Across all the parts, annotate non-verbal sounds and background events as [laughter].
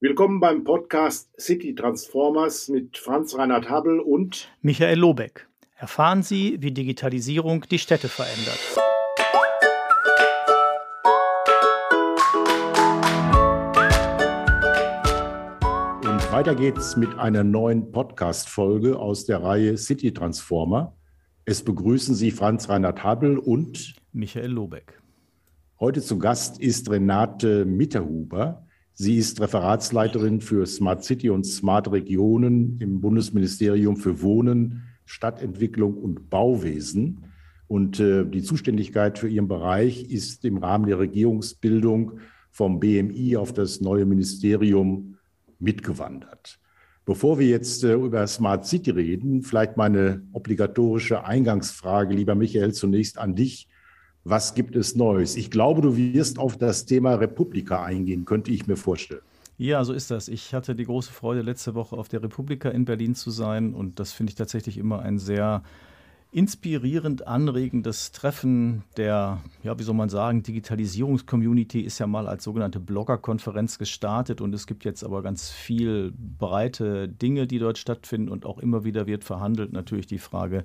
Willkommen beim Podcast City Transformers mit Franz Reinhard Habel und Michael Lobeck. Erfahren Sie, wie Digitalisierung die Städte verändert. Und weiter geht's mit einer neuen Podcast-Folge aus der Reihe City Transformer. Es begrüßen Sie Franz Reinhard Habel und Michael Lobeck. Heute zu Gast ist Renate Mitterhuber. Sie ist Referatsleiterin für Smart City und Smart Regionen im Bundesministerium für Wohnen, Stadtentwicklung und Bauwesen. Und äh, die Zuständigkeit für ihren Bereich ist im Rahmen der Regierungsbildung vom BMI auf das neue Ministerium mitgewandert. Bevor wir jetzt äh, über Smart City reden, vielleicht meine obligatorische Eingangsfrage, lieber Michael, zunächst an dich. Was gibt es Neues? Ich glaube, du wirst auf das Thema Republika eingehen, könnte ich mir vorstellen. Ja, so ist das. Ich hatte die große Freude, letzte Woche auf der Republika in Berlin zu sein und das finde ich tatsächlich immer ein sehr inspirierend anregendes Treffen der, ja, wie soll man sagen, Digitalisierungscommunity ist ja mal als sogenannte Bloggerkonferenz gestartet und es gibt jetzt aber ganz viel breite Dinge, die dort stattfinden und auch immer wieder wird verhandelt. Natürlich die Frage,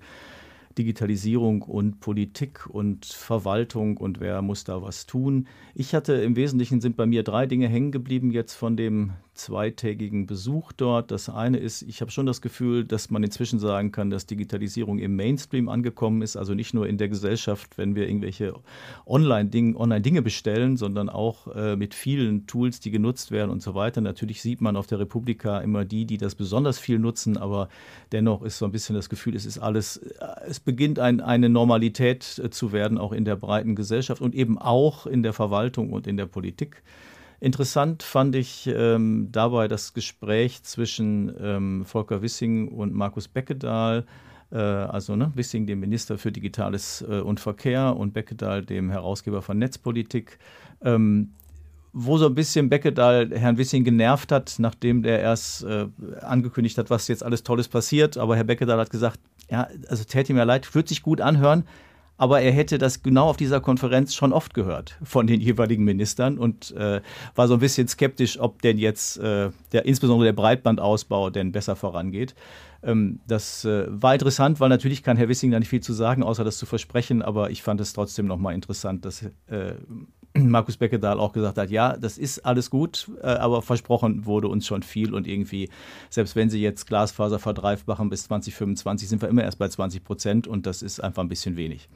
Digitalisierung und Politik und Verwaltung und wer muss da was tun. Ich hatte im Wesentlichen sind bei mir drei Dinge hängen geblieben jetzt von dem zweitägigen Besuch dort. Das eine ist, ich habe schon das Gefühl, dass man inzwischen sagen kann, dass Digitalisierung im Mainstream angekommen ist, also nicht nur in der Gesellschaft, wenn wir irgendwelche Online-Dinge Online bestellen, sondern auch äh, mit vielen Tools, die genutzt werden und so weiter. Natürlich sieht man auf der Republika immer die, die das besonders viel nutzen, aber dennoch ist so ein bisschen das Gefühl, es ist alles, äh, es beginnt ein, eine Normalität äh, zu werden, auch in der breiten Gesellschaft und eben auch in der Verwaltung und in der Politik. Interessant fand ich ähm, dabei das Gespräch zwischen ähm, Volker Wissing und Markus Beckedahl, äh, also ne, Wissing, dem Minister für Digitales äh, und Verkehr, und Beckedahl, dem Herausgeber von Netzpolitik. Ähm, wo so ein bisschen Beckedahl Herrn Wissing genervt hat, nachdem der erst äh, angekündigt hat, was jetzt alles Tolles passiert. Aber Herr Beckedahl hat gesagt, ja, also täte mir leid, würde sich gut anhören, aber er hätte das genau auf dieser Konferenz schon oft gehört von den jeweiligen Ministern und äh, war so ein bisschen skeptisch, ob denn jetzt äh, der, insbesondere der Breitbandausbau denn besser vorangeht. Ähm, das äh, war interessant, weil natürlich kann Herr Wissing da nicht viel zu sagen, außer das zu versprechen, aber ich fand es trotzdem nochmal interessant, dass äh, [clears throat] Markus Beckedahl auch gesagt hat, ja, das ist alles gut, äh, aber versprochen wurde uns schon viel und irgendwie, selbst wenn sie jetzt Glasfaser verdreifachen bis 2025, sind wir immer erst bei 20 Prozent und das ist einfach ein bisschen wenig.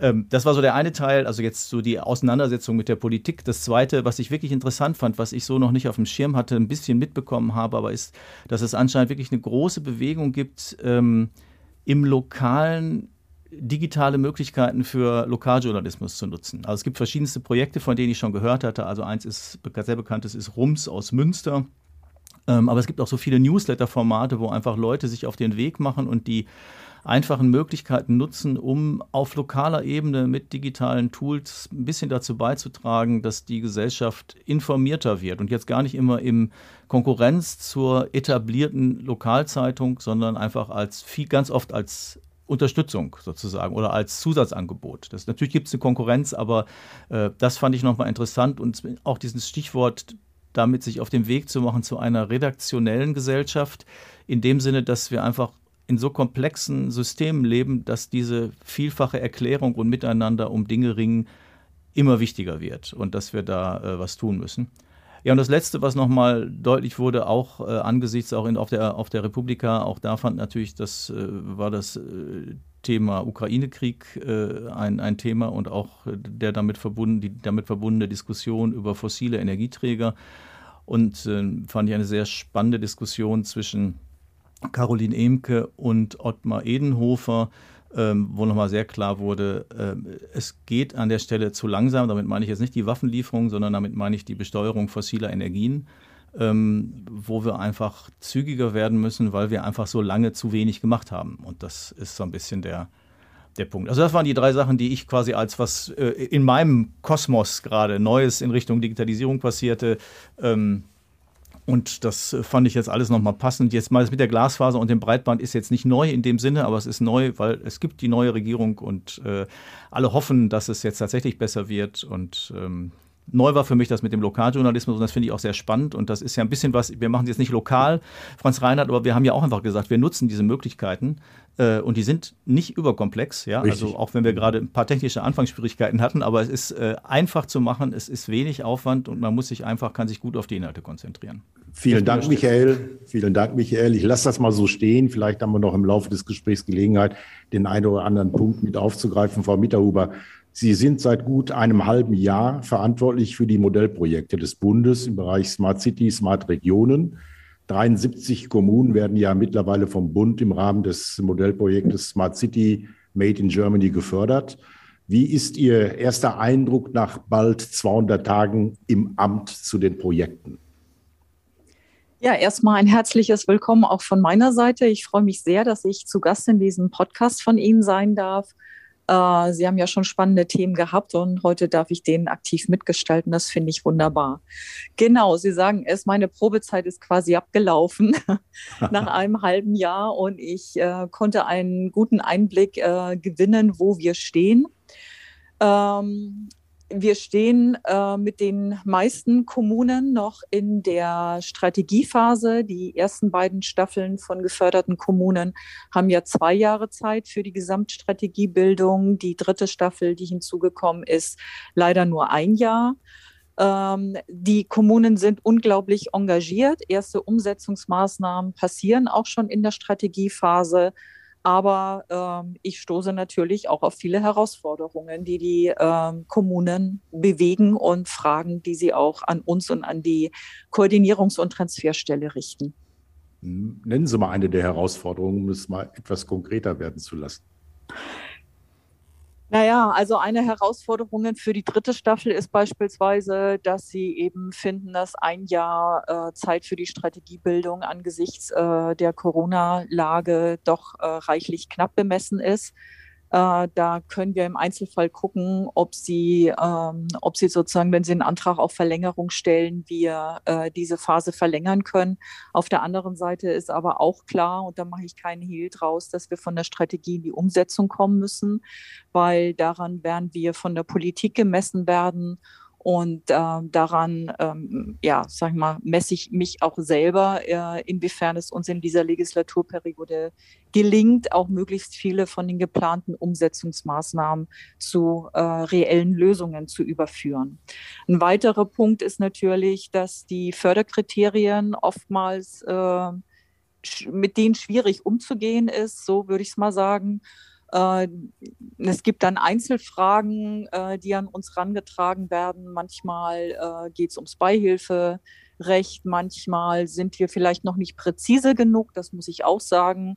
Ähm, das war so der eine Teil, also jetzt so die Auseinandersetzung mit der Politik. Das zweite, was ich wirklich interessant fand, was ich so noch nicht auf dem Schirm hatte, ein bisschen mitbekommen habe, aber ist, dass es anscheinend wirklich eine große Bewegung gibt ähm, im lokalen digitale Möglichkeiten für Lokaljournalismus zu nutzen. Also es gibt verschiedenste Projekte, von denen ich schon gehört hatte. Also eins ist sehr bekanntes ist Rums aus Münster. Ähm, aber es gibt auch so viele Newsletter-Formate, wo einfach Leute sich auf den Weg machen und die einfachen Möglichkeiten nutzen, um auf lokaler Ebene mit digitalen Tools ein bisschen dazu beizutragen, dass die Gesellschaft informierter wird und jetzt gar nicht immer im Konkurrenz zur etablierten Lokalzeitung, sondern einfach als viel ganz oft als Unterstützung sozusagen oder als Zusatzangebot. Das, natürlich gibt es eine Konkurrenz, aber äh, das fand ich nochmal interessant und auch dieses Stichwort damit sich auf den Weg zu machen zu einer redaktionellen Gesellschaft, in dem Sinne, dass wir einfach in so komplexen Systemen leben, dass diese vielfache Erklärung und Miteinander um Dinge ringen immer wichtiger wird und dass wir da äh, was tun müssen. Ja, und das Letzte, was nochmal deutlich wurde, auch äh, angesichts auch in, auf, der, auf der Republika, auch da fand natürlich, das äh, war das äh, Thema Ukraine-Krieg äh, ein, ein Thema und auch der damit verbunden, die damit verbundene Diskussion über fossile Energieträger. Und äh, fand ich eine sehr spannende Diskussion zwischen Caroline Emke und Ottmar Edenhofer, ähm, wo nochmal sehr klar wurde, äh, es geht an der Stelle zu langsam. Damit meine ich jetzt nicht die Waffenlieferung, sondern damit meine ich die Besteuerung fossiler Energien, ähm, wo wir einfach zügiger werden müssen, weil wir einfach so lange zu wenig gemacht haben. Und das ist so ein bisschen der, der Punkt. Also das waren die drei Sachen, die ich quasi als was äh, in meinem Kosmos gerade Neues in Richtung Digitalisierung passierte, ähm, und das äh, fand ich jetzt alles nochmal passend. Jetzt mal das mit der Glasfaser und dem Breitband ist jetzt nicht neu in dem Sinne, aber es ist neu, weil es gibt die neue Regierung und äh, alle hoffen, dass es jetzt tatsächlich besser wird. Und ähm, neu war für mich das mit dem Lokaljournalismus und das finde ich auch sehr spannend und das ist ja ein bisschen was, wir machen es jetzt nicht lokal, Franz Reinhardt, aber wir haben ja auch einfach gesagt, wir nutzen diese Möglichkeiten äh, und die sind nicht überkomplex, ja, Richtig. also auch wenn wir gerade ein paar technische Anfangsschwierigkeiten hatten, aber es ist äh, einfach zu machen, es ist wenig Aufwand und man muss sich einfach, kann sich gut auf die Inhalte konzentrieren. Vielen Dank, Michael. Vielen Dank, Michael. Ich lasse das mal so stehen. Vielleicht haben wir noch im Laufe des Gesprächs Gelegenheit, den einen oder anderen Punkt mit aufzugreifen. Frau Mitterhuber, Sie sind seit gut einem halben Jahr verantwortlich für die Modellprojekte des Bundes im Bereich Smart City, Smart Regionen. 73 Kommunen werden ja mittlerweile vom Bund im Rahmen des Modellprojektes Smart City Made in Germany gefördert. Wie ist Ihr erster Eindruck nach bald 200 Tagen im Amt zu den Projekten? Ja, erstmal ein herzliches Willkommen auch von meiner Seite. Ich freue mich sehr, dass ich zu Gast in diesem Podcast von Ihnen sein darf. Äh, Sie haben ja schon spannende Themen gehabt und heute darf ich denen aktiv mitgestalten. Das finde ich wunderbar. Genau, Sie sagen es, meine Probezeit ist quasi abgelaufen [laughs] nach einem halben Jahr und ich äh, konnte einen guten Einblick äh, gewinnen, wo wir stehen. Ähm, wir stehen äh, mit den meisten Kommunen noch in der Strategiephase. Die ersten beiden Staffeln von geförderten Kommunen haben ja zwei Jahre Zeit für die Gesamtstrategiebildung. Die dritte Staffel, die hinzugekommen ist, leider nur ein Jahr. Ähm, die Kommunen sind unglaublich engagiert. Erste Umsetzungsmaßnahmen passieren auch schon in der Strategiephase. Aber ähm, ich stoße natürlich auch auf viele Herausforderungen, die die ähm, Kommunen bewegen und Fragen, die sie auch an uns und an die Koordinierungs- und Transferstelle richten. Nennen Sie mal eine der Herausforderungen, um es mal etwas konkreter werden zu lassen. Naja, also eine Herausforderung für die dritte Staffel ist beispielsweise, dass sie eben finden, dass ein Jahr äh, Zeit für die Strategiebildung angesichts äh, der Corona-Lage doch äh, reichlich knapp bemessen ist. Äh, da können wir im Einzelfall gucken, ob Sie, ähm, ob Sie sozusagen, wenn Sie einen Antrag auf Verlängerung stellen, wir äh, diese Phase verlängern können. Auf der anderen Seite ist aber auch klar, und da mache ich keinen Hehl draus, dass wir von der Strategie in die Umsetzung kommen müssen, weil daran werden wir von der Politik gemessen werden und äh, daran, ähm, ja, sag ich mal, messe ich mich auch selber, äh, inwiefern es uns in dieser Legislaturperiode gelingt, auch möglichst viele von den geplanten Umsetzungsmaßnahmen zu äh, reellen Lösungen zu überführen. Ein weiterer Punkt ist natürlich, dass die Förderkriterien oftmals äh, mit denen schwierig umzugehen ist, so würde ich es mal sagen. Äh, es gibt dann Einzelfragen, äh, die an uns herangetragen werden. Manchmal äh, geht es ums Beihilferecht, manchmal sind wir vielleicht noch nicht präzise genug, das muss ich auch sagen.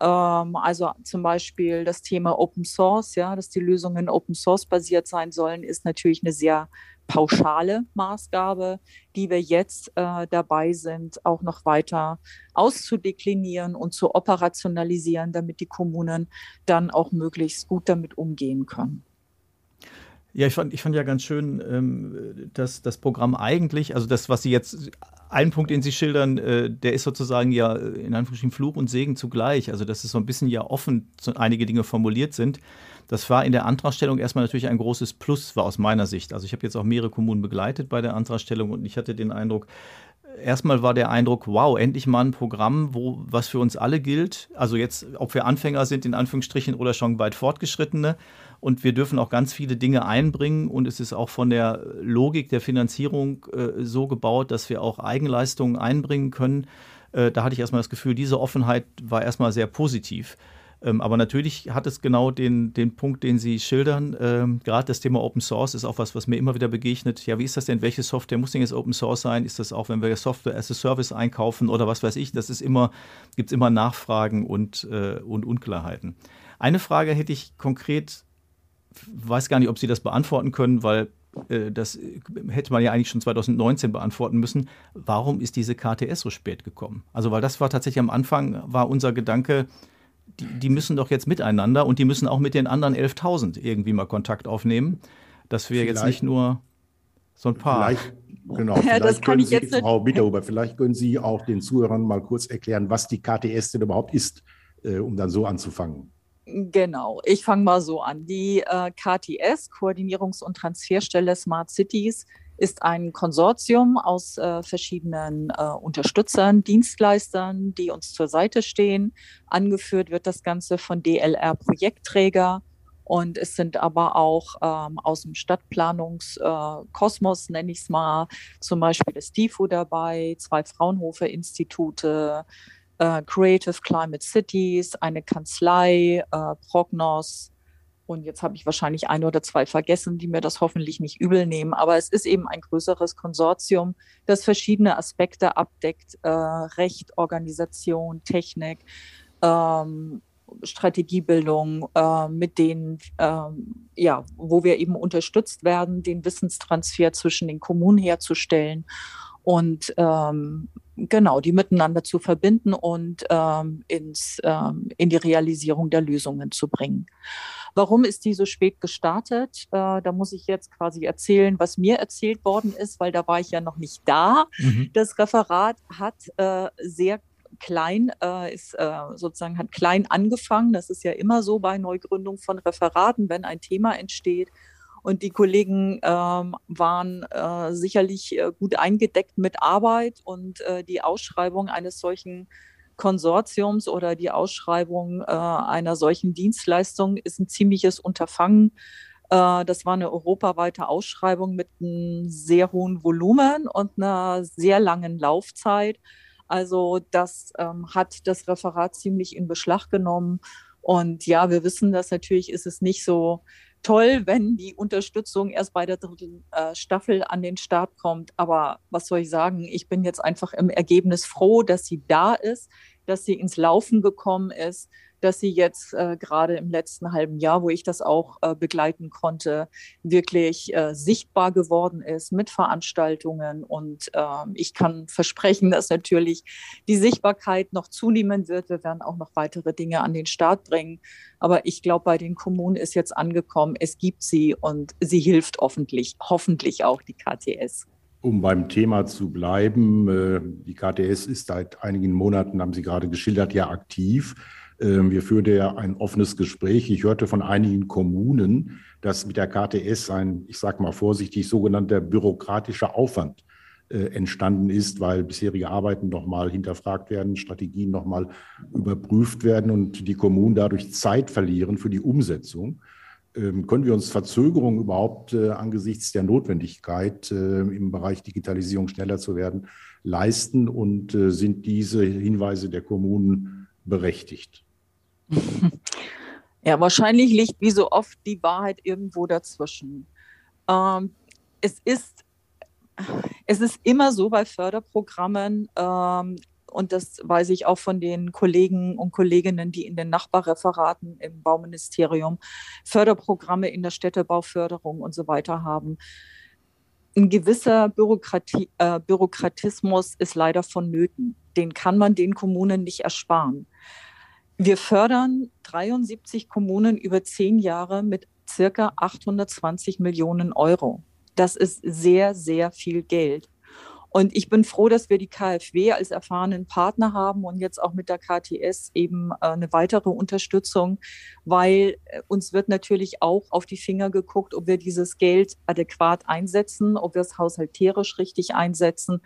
Ähm, also zum Beispiel das Thema Open Source, ja, dass die Lösungen Open Source basiert sein sollen, ist natürlich eine sehr pauschale Maßgabe, die wir jetzt äh, dabei sind, auch noch weiter auszudeklinieren und zu operationalisieren, damit die Kommunen dann auch möglichst gut damit umgehen können. Ja, ich fand, ich fand ja ganz schön, ähm, dass das Programm eigentlich, also das, was Sie jetzt, einen Punkt, den Sie schildern, äh, der ist sozusagen ja in Anführungsstrichen Fluch und Segen zugleich. Also, dass es so ein bisschen ja offen einige Dinge formuliert sind. Das war in der Antragstellung erstmal natürlich ein großes Plus, war aus meiner Sicht. Also, ich habe jetzt auch mehrere Kommunen begleitet bei der Antragstellung und ich hatte den Eindruck, erstmal war der Eindruck, wow, endlich mal ein Programm, wo was für uns alle gilt. Also jetzt, ob wir Anfänger sind, in Anführungsstrichen, oder schon weit fortgeschrittene und wir dürfen auch ganz viele Dinge einbringen und es ist auch von der Logik der Finanzierung äh, so gebaut, dass wir auch Eigenleistungen einbringen können. Äh, da hatte ich erstmal das Gefühl, diese Offenheit war erstmal sehr positiv. Ähm, aber natürlich hat es genau den, den Punkt, den Sie schildern. Ähm, Gerade das Thema Open Source ist auch was, was mir immer wieder begegnet. Ja, wie ist das denn? Welche Software muss denn jetzt Open Source sein? Ist das auch, wenn wir Software as a Service einkaufen oder was weiß ich? Das ist immer, gibt es immer Nachfragen und, äh, und Unklarheiten. Eine Frage hätte ich konkret weiß gar nicht, ob Sie das beantworten können, weil äh, das hätte man ja eigentlich schon 2019 beantworten müssen. Warum ist diese KTS so spät gekommen? Also, weil das war tatsächlich am Anfang, war unser Gedanke, die, die müssen doch jetzt miteinander und die müssen auch mit den anderen 11.000 irgendwie mal Kontakt aufnehmen, dass wir vielleicht, jetzt nicht nur so ein paar. Vielleicht, genau, ja, vielleicht das kann ich Sie, jetzt Frau Bitterhuber, vielleicht können Sie auch den Zuhörern mal kurz erklären, was die KTS denn überhaupt ist, äh, um dann so anzufangen. Genau, ich fange mal so an. Die äh, KTS, Koordinierungs- und Transferstelle Smart Cities, ist ein Konsortium aus äh, verschiedenen äh, Unterstützern, Dienstleistern, die uns zur Seite stehen. Angeführt wird das Ganze von DLR Projektträger. Und es sind aber auch ähm, aus dem Stadtplanungskosmos, äh, nenne ich es mal, zum Beispiel das TIFO dabei, zwei Fraunhofer-Institute, äh, Creative Climate Cities, eine Kanzlei, äh, Prognos, und jetzt habe ich wahrscheinlich ein oder zwei vergessen, die mir das hoffentlich nicht übel nehmen. Aber es ist eben ein größeres Konsortium, das verschiedene Aspekte abdeckt. Äh, Recht, Organisation, Technik, ähm, Strategiebildung, äh, mit denen, äh, ja, wo wir eben unterstützt werden, den Wissenstransfer zwischen den Kommunen herzustellen und ähm, genau die miteinander zu verbinden und ähm, ins, ähm, in die Realisierung der Lösungen zu bringen. Warum ist die so spät gestartet? Äh, da muss ich jetzt quasi erzählen, was mir erzählt worden ist, weil da war ich ja noch nicht da. Mhm. Das Referat hat äh, sehr klein äh, ist äh, sozusagen hat klein angefangen. Das ist ja immer so bei Neugründung von Referaten, wenn ein Thema entsteht. Und die Kollegen ähm, waren äh, sicherlich äh, gut eingedeckt mit Arbeit und äh, die Ausschreibung eines solchen Konsortiums oder die Ausschreibung äh, einer solchen Dienstleistung ist ein ziemliches Unterfangen. Äh, das war eine europaweite Ausschreibung mit einem sehr hohen Volumen und einer sehr langen Laufzeit. Also das ähm, hat das Referat ziemlich in Beschlag genommen. Und ja, wir wissen das natürlich, ist es nicht so toll, wenn die Unterstützung erst bei der dritten äh, Staffel an den Start kommt. Aber was soll ich sagen? Ich bin jetzt einfach im Ergebnis froh, dass sie da ist dass sie ins Laufen gekommen ist, dass sie jetzt äh, gerade im letzten halben Jahr, wo ich das auch äh, begleiten konnte, wirklich äh, sichtbar geworden ist mit Veranstaltungen. Und ähm, ich kann versprechen, dass natürlich die Sichtbarkeit noch zunehmen wird. Wir werden auch noch weitere Dinge an den Start bringen. Aber ich glaube, bei den Kommunen ist jetzt angekommen, es gibt sie und sie hilft hoffentlich, hoffentlich auch die KTS. Um beim Thema zu bleiben, äh, die KTS ist seit einigen Monaten, haben Sie gerade geschildert, ja aktiv. Ähm, wir führen ja ein offenes Gespräch. Ich hörte von einigen Kommunen, dass mit der KTS ein, ich sage mal vorsichtig, sogenannter bürokratischer Aufwand äh, entstanden ist, weil bisherige Arbeiten nochmal hinterfragt werden, Strategien nochmal überprüft werden und die Kommunen dadurch Zeit verlieren für die Umsetzung. Ähm, können wir uns Verzögerungen überhaupt äh, angesichts der Notwendigkeit, äh, im Bereich Digitalisierung schneller zu werden, leisten? Und sind diese Hinweise der Kommunen berechtigt? [laughs] Ja, wahrscheinlich liegt wie so oft die Wahrheit irgendwo dazwischen. Ähm, es ist es ist immer so bei Förderprogrammen, ähm, und das weiß ich auch von den Kollegen und Kolleginnen, die in den Nachbarreferaten im Bauministerium Förderprogramme in der Städtebauförderung und so weiter haben. Ein gewisser Bürokratie, äh, Bürokratismus ist leider vonnöten. Den kann man den Kommunen nicht ersparen. Wir fördern 73 Kommunen über zehn Jahre mit circa 820 Millionen Euro. Das ist sehr, sehr viel Geld. Und ich bin froh, dass wir die KfW als erfahrenen Partner haben und jetzt auch mit der KTS eben äh, eine weitere Unterstützung, weil äh, uns wird natürlich auch auf die Finger geguckt, ob wir dieses Geld adäquat einsetzen, ob wir es haushalterisch richtig einsetzen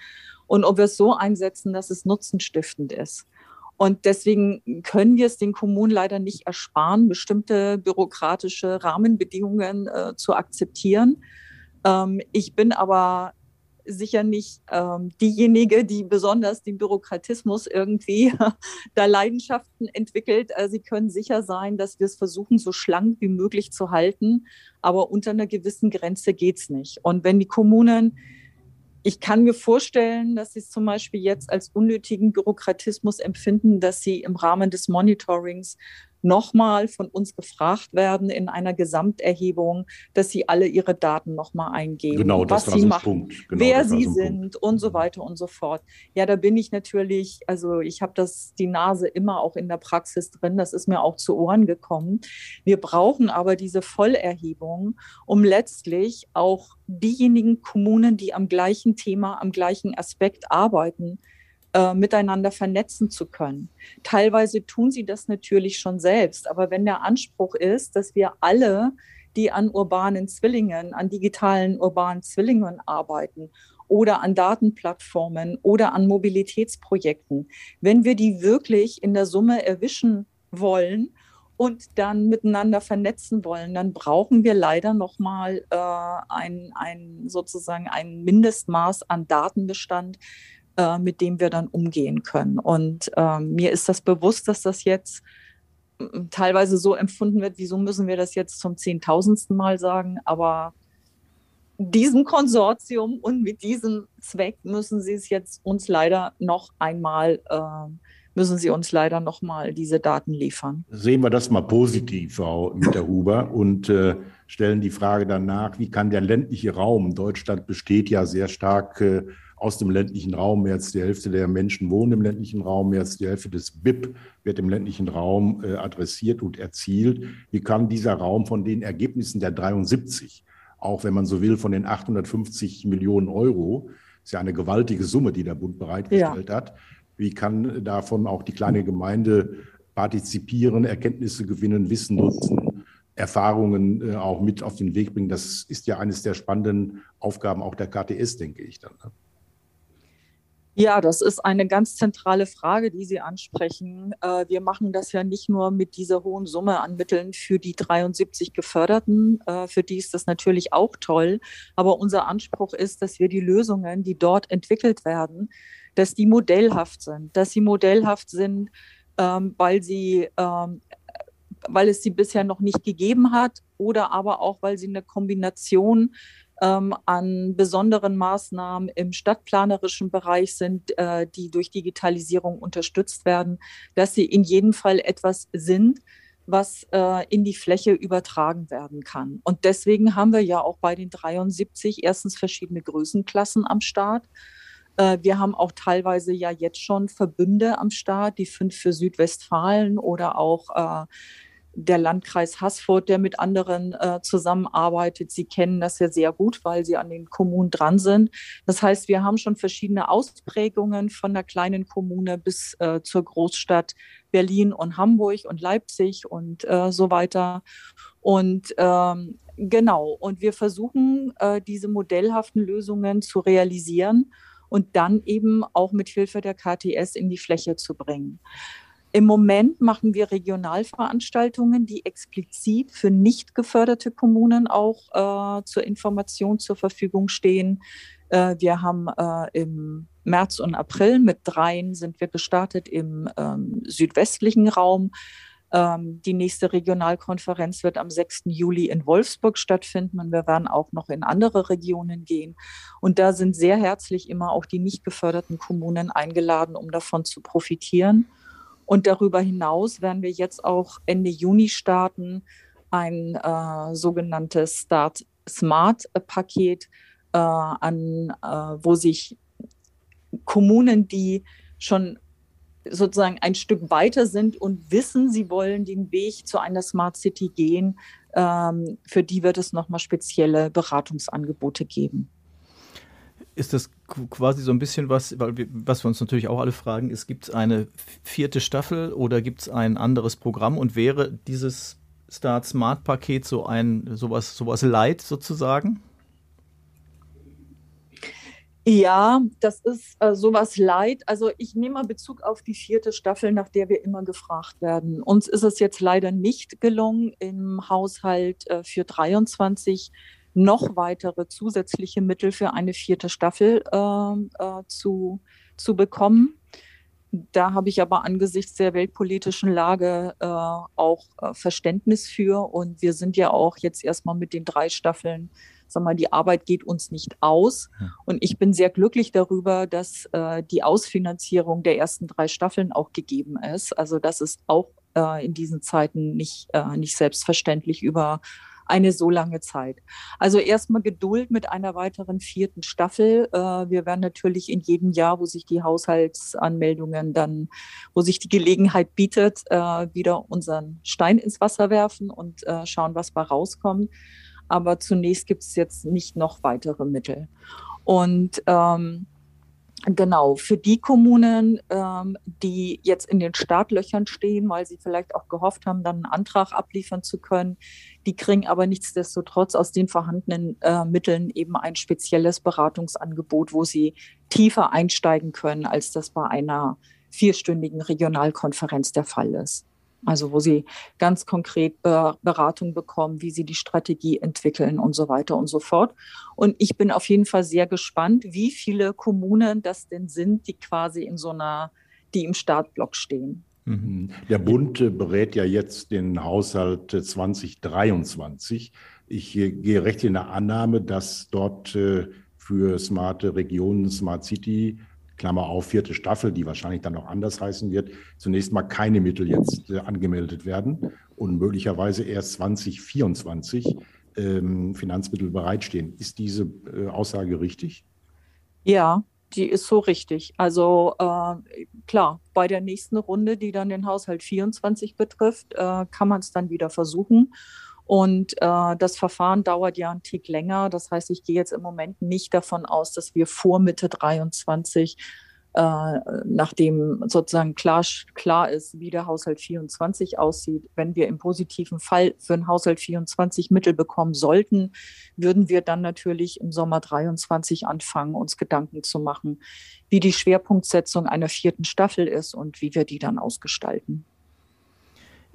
und ob wir es so einsetzen, dass es nutzenstiftend ist. Und deswegen können wir es den Kommunen leider nicht ersparen, bestimmte bürokratische Rahmenbedingungen äh, zu akzeptieren. Ähm, ich bin aber sicher nicht ähm, diejenige, die besonders den Bürokratismus irgendwie [laughs] da Leidenschaften entwickelt. Also Sie können sicher sein, dass wir es versuchen, so schlank wie möglich zu halten, aber unter einer gewissen Grenze geht es nicht. Und wenn die Kommunen ich kann mir vorstellen, dass Sie es zum Beispiel jetzt als unnötigen Bürokratismus empfinden, dass Sie im Rahmen des Monitorings nochmal von uns gefragt werden in einer Gesamterhebung, dass sie alle ihre Daten nochmal eingeben, genau, was sie so machen, genau, wer sie so sind Punkt. und so mhm. weiter und so fort. Ja, da bin ich natürlich, also ich habe das die Nase immer auch in der Praxis drin, das ist mir auch zu Ohren gekommen. Wir brauchen aber diese Vollerhebung, um letztlich auch diejenigen Kommunen, die am gleichen Thema, am gleichen Aspekt arbeiten, äh, miteinander vernetzen zu können. Teilweise tun sie das natürlich schon selbst, aber wenn der Anspruch ist, dass wir alle die an urbanen Zwillingen, an digitalen urbanen Zwillingen arbeiten oder an Datenplattformen oder an Mobilitätsprojekten, wenn wir die wirklich in der Summe erwischen wollen und dann miteinander vernetzen wollen, dann brauchen wir leider nochmal äh, ein, ein, sozusagen ein Mindestmaß an Datenbestand, äh, mit dem wir dann umgehen können. Und äh, mir ist das bewusst, dass das jetzt teilweise so empfunden wird, wieso müssen wir das jetzt zum zehntausendsten Mal sagen, aber diesem Konsortium und mit diesem Zweck müssen sie es jetzt uns leider noch einmal äh, müssen sie uns leider noch mal diese Daten liefern. Sehen wir das mal positiv, Frau Mitterhuber, und äh, stellen die Frage danach, wie kann der ländliche Raum, Deutschland besteht ja sehr stark äh, aus dem ländlichen Raum, mehr als die Hälfte der Menschen wohnen im ländlichen Raum, mehr als die Hälfte des BIP wird im ländlichen Raum äh, adressiert und erzielt. Wie kann dieser Raum von den Ergebnissen der 73 auch wenn man so will, von den 850 Millionen Euro, ist ja eine gewaltige Summe, die der Bund bereitgestellt ja. hat. Wie kann davon auch die kleine Gemeinde partizipieren, Erkenntnisse gewinnen, Wissen nutzen, Erfahrungen äh, auch mit auf den Weg bringen? Das ist ja eines der spannenden Aufgaben auch der KTS, denke ich dann. Ne? Ja, das ist eine ganz zentrale Frage, die Sie ansprechen. Äh, wir machen das ja nicht nur mit dieser hohen Summe an Mitteln für die 73 Geförderten. Äh, für die ist das natürlich auch toll. Aber unser Anspruch ist, dass wir die Lösungen, die dort entwickelt werden, dass die modellhaft sind, dass sie modellhaft sind, ähm, weil sie ähm, weil es sie bisher noch nicht gegeben hat oder aber auch, weil sie eine Kombination ähm, an besonderen Maßnahmen im stadtplanerischen Bereich sind, äh, die durch Digitalisierung unterstützt werden, dass sie in jedem Fall etwas sind, was äh, in die Fläche übertragen werden kann. Und deswegen haben wir ja auch bei den 73 erstens verschiedene Größenklassen am Start. Äh, wir haben auch teilweise ja jetzt schon Verbünde am Start, die fünf für Südwestfalen oder auch äh, der Landkreis Haßfurt, der mit anderen äh, zusammenarbeitet. Sie kennen das ja sehr gut, weil sie an den Kommunen dran sind. Das heißt, wir haben schon verschiedene Ausprägungen von der kleinen Kommune bis äh, zur Großstadt Berlin und Hamburg und Leipzig und äh, so weiter. Und ähm, genau, und wir versuchen, äh, diese modellhaften Lösungen zu realisieren und dann eben auch mit Hilfe der KTS in die Fläche zu bringen. Im Moment machen wir Regionalveranstaltungen, die explizit für nicht geförderte Kommunen auch äh, zur Information zur Verfügung stehen. Äh, wir haben äh, im März und April mit dreien sind wir gestartet im ähm, südwestlichen Raum. Ähm, die nächste Regionalkonferenz wird am 6. Juli in Wolfsburg stattfinden und wir werden auch noch in andere Regionen gehen. Und da sind sehr herzlich immer auch die nicht geförderten Kommunen eingeladen, um davon zu profitieren. Und darüber hinaus werden wir jetzt auch Ende Juni starten, ein äh, sogenanntes Start Smart Paket, äh, an, äh, wo sich Kommunen, die schon sozusagen ein Stück weiter sind und wissen, sie wollen den Weg zu einer Smart City gehen, ähm, für die wird es nochmal spezielle Beratungsangebote geben ist das quasi so ein bisschen was, weil wir, was wir uns natürlich auch alle fragen, ist, gibt es eine vierte Staffel oder gibt es ein anderes Programm und wäre dieses Start Smart Paket so ein sowas sowas light sozusagen? Ja, das ist äh, sowas leid. Also ich nehme mal Bezug auf die vierte Staffel, nach der wir immer gefragt werden. Uns ist es jetzt leider nicht gelungen, im Haushalt äh, für 23 noch weitere zusätzliche Mittel für eine vierte Staffel äh, äh, zu, zu bekommen. Da habe ich aber angesichts der weltpolitischen Lage äh, auch äh, Verständnis für. Und wir sind ja auch jetzt erstmal mit den drei Staffeln, sag mal, die Arbeit geht uns nicht aus. Und ich bin sehr glücklich darüber, dass äh, die Ausfinanzierung der ersten drei Staffeln auch gegeben ist. Also das ist auch äh, in diesen Zeiten nicht, nicht selbstverständlich über eine so lange Zeit. Also erstmal Geduld mit einer weiteren vierten Staffel. Äh, wir werden natürlich in jedem Jahr, wo sich die Haushaltsanmeldungen dann, wo sich die Gelegenheit bietet, äh, wieder unseren Stein ins Wasser werfen und äh, schauen, was bei rauskommt. Aber zunächst gibt es jetzt nicht noch weitere Mittel. Und ähm, Genau, für die Kommunen, ähm, die jetzt in den Startlöchern stehen, weil sie vielleicht auch gehofft haben, dann einen Antrag abliefern zu können, Die kriegen aber nichtsdestotrotz aus den vorhandenen äh, Mitteln eben ein spezielles Beratungsangebot, wo sie tiefer einsteigen können, als das bei einer vierstündigen Regionalkonferenz der Fall ist. Also wo sie ganz konkret Beratung bekommen, wie sie die Strategie entwickeln und so weiter und so fort. Und ich bin auf jeden Fall sehr gespannt, wie viele Kommunen das denn sind, die quasi in so einer, die im Startblock stehen. Mhm. Der Bund berät ja jetzt den Haushalt 2023. Ich gehe recht in der Annahme, dass dort äh, für smarte Regionen, Smart City Klammer auf, vierte Staffel, die wahrscheinlich dann auch anders heißen wird, zunächst mal keine Mittel jetzt äh, angemeldet werden und möglicherweise erst 2024 ähm, Finanzmittel bereitstehen. Ist diese äh, Aussage richtig? Ja, die ist so richtig. Also äh, klar, bei der nächsten Runde, die dann den Haushalt 24 betrifft, äh, kann man es dann wieder versuchen. Und äh, das Verfahren dauert ja einen Tick länger. Das heißt, ich gehe jetzt im Moment nicht davon aus, dass wir vor Mitte 23 äh, nachdem sozusagen klar, klar ist, wie der Haushalt 24 aussieht, wenn wir im positiven Fall für den Haushalt 24 Mittel bekommen sollten, würden wir dann natürlich im Sommer 23 anfangen, uns Gedanken zu machen, wie die Schwerpunktsetzung einer vierten Staffel ist und wie wir die dann ausgestalten.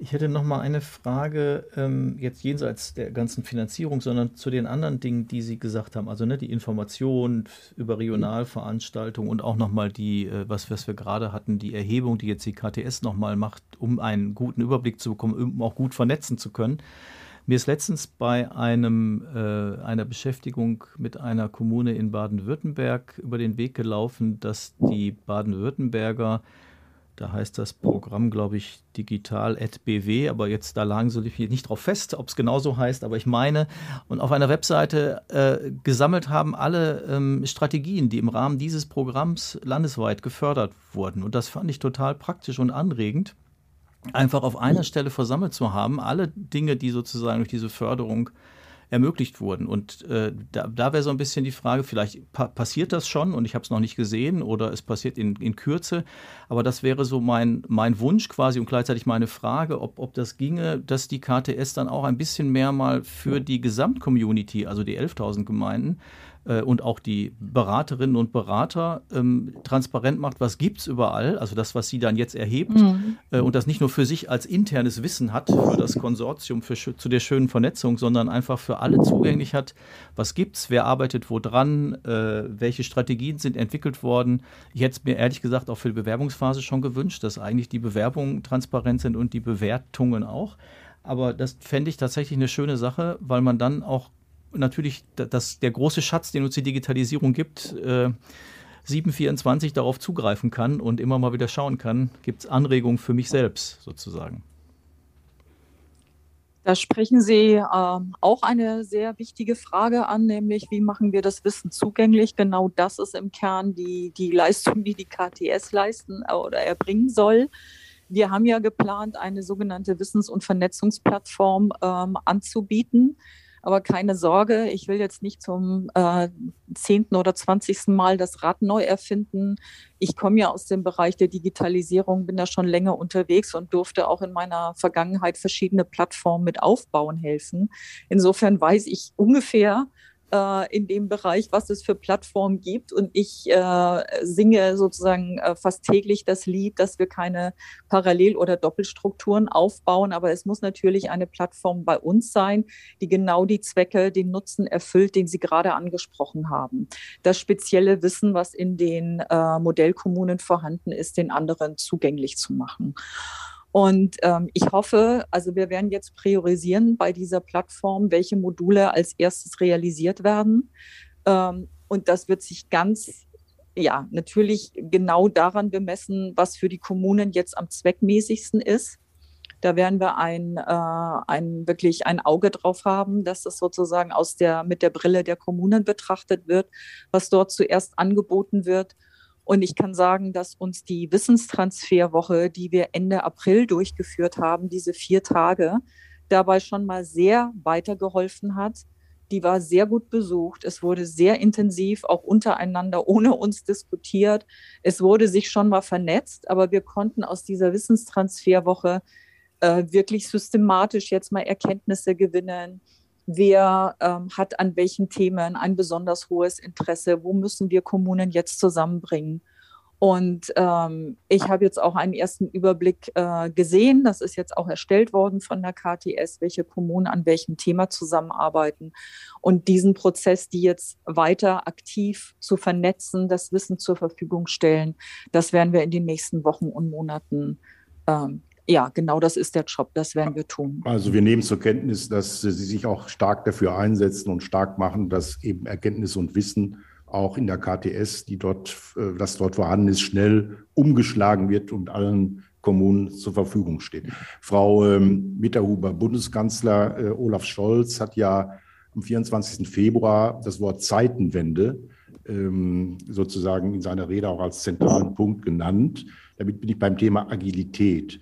Ich hätte noch mal eine Frage, ähm, jetzt jenseits der ganzen Finanzierung, sondern zu den anderen Dingen, die Sie gesagt haben. Also ne, die Information über Regionalveranstaltungen und auch noch mal die, äh, was, was wir gerade hatten, die Erhebung, die jetzt die KTS noch mal macht, um einen guten Überblick zu bekommen, um auch gut vernetzen zu können. Mir ist letztens bei einem, äh, einer Beschäftigung mit einer Kommune in Baden-Württemberg über den Weg gelaufen, dass die Baden-Württemberger da heißt das Programm, glaube ich, digital.bw, aber jetzt da lagen sie nicht drauf fest, ob es genauso heißt, aber ich meine, und auf einer Webseite äh, gesammelt haben alle ähm, Strategien, die im Rahmen dieses Programms landesweit gefördert wurden. Und das fand ich total praktisch und anregend, einfach auf einer Stelle versammelt zu haben, alle Dinge, die sozusagen durch diese Förderung ermöglicht wurden. Und äh, da, da wäre so ein bisschen die Frage, vielleicht pa passiert das schon und ich habe es noch nicht gesehen oder es passiert in, in Kürze. Aber das wäre so mein, mein Wunsch quasi und gleichzeitig meine Frage, ob, ob das ginge, dass die KTS dann auch ein bisschen mehr mal für die Gesamtcommunity, also die 11.000 Gemeinden, äh, und auch die Beraterinnen und Berater ähm, transparent macht, was gibt es überall, also das, was sie dann jetzt erhebt mhm. äh, und das nicht nur für sich als internes Wissen hat, für das Konsortium für, zu der schönen Vernetzung, sondern einfach für alle zugänglich hat, was gibt es, wer arbeitet wo dran, äh, welche Strategien sind entwickelt worden. Ich hätte es mir ehrlich gesagt auch für die Bewerbungsphase schon gewünscht, dass eigentlich die Bewerbungen transparent sind und die Bewertungen auch. Aber das fände ich tatsächlich eine schöne Sache, weil man dann auch natürlich das, der große Schatz, den uns die Digitalisierung gibt, äh, 724 darauf zugreifen kann und immer mal wieder schauen kann, gibt es Anregungen für mich selbst sozusagen. Da sprechen Sie äh, auch eine sehr wichtige Frage an, nämlich wie machen wir das Wissen zugänglich? Genau das ist im Kern die, die Leistung, die die KTS leisten äh, oder erbringen soll. Wir haben ja geplant, eine sogenannte Wissens- und Vernetzungsplattform ähm, anzubieten. Aber keine Sorge, ich will jetzt nicht zum äh, zehnten oder zwanzigsten Mal das Rad neu erfinden. Ich komme ja aus dem Bereich der Digitalisierung, bin da schon länger unterwegs und durfte auch in meiner Vergangenheit verschiedene Plattformen mit aufbauen helfen. Insofern weiß ich ungefähr, äh, in dem Bereich, was es für Plattformen gibt. Und ich äh, singe sozusagen äh, fast täglich das Lied, dass wir keine Parallel- oder Doppelstrukturen aufbauen. Aber es muss natürlich eine Plattform bei uns sein, die genau die Zwecke, den Nutzen erfüllt, den Sie gerade angesprochen haben. Das spezielle Wissen, was in den äh, Modellkommunen vorhanden ist, den anderen zugänglich zu machen. Und ähm, ich hoffe, also wir werden jetzt priorisieren bei dieser Plattform, welche Module als erstes realisiert werden. Ähm, und das wird sich ganz, ja, natürlich genau daran bemessen, was für die Kommunen jetzt am zweckmäßigsten ist. Da werden wir ein, äh, ein wirklich ein Auge drauf haben, dass das sozusagen aus der, mit der Brille der Kommunen betrachtet wird, was dort zuerst angeboten wird und ich kann sagen, dass uns die Wissenstransferwoche, die wir Ende April durchgeführt haben, diese vier Tage, dabei schon mal sehr weitergeholfen hat. Die war sehr gut besucht. Es wurde sehr intensiv auch untereinander ohne uns diskutiert. Es wurde sich schon mal vernetzt, aber wir konnten aus dieser Wissenstransferwoche äh, wirklich systematisch jetzt mal Erkenntnisse gewinnen. Wer ähm, hat an welchen Themen ein besonders hohes Interesse? Wo müssen wir Kommunen jetzt zusammenbringen? Und ähm, ich habe jetzt auch einen ersten Überblick äh, gesehen. Das ist jetzt auch erstellt worden von der KTS, welche Kommunen an welchem Thema zusammenarbeiten. Und diesen Prozess, die jetzt weiter aktiv zu vernetzen, das Wissen zur Verfügung stellen, das werden wir in den nächsten Wochen und Monaten ähm, ja, genau das ist der Job, das werden wir tun. Also wir nehmen zur Kenntnis, dass Sie sich auch stark dafür einsetzen und stark machen, dass eben Erkenntnis und Wissen auch in der KTS, die dort, äh, das dort vorhanden ist, schnell umgeschlagen wird und allen Kommunen zur Verfügung steht. Frau ähm, Mitterhuber, Bundeskanzler äh, Olaf Scholz hat ja am 24. Februar das Wort Zeitenwende ähm, sozusagen in seiner Rede auch als zentralen Punkt genannt. Damit bin ich beim Thema Agilität.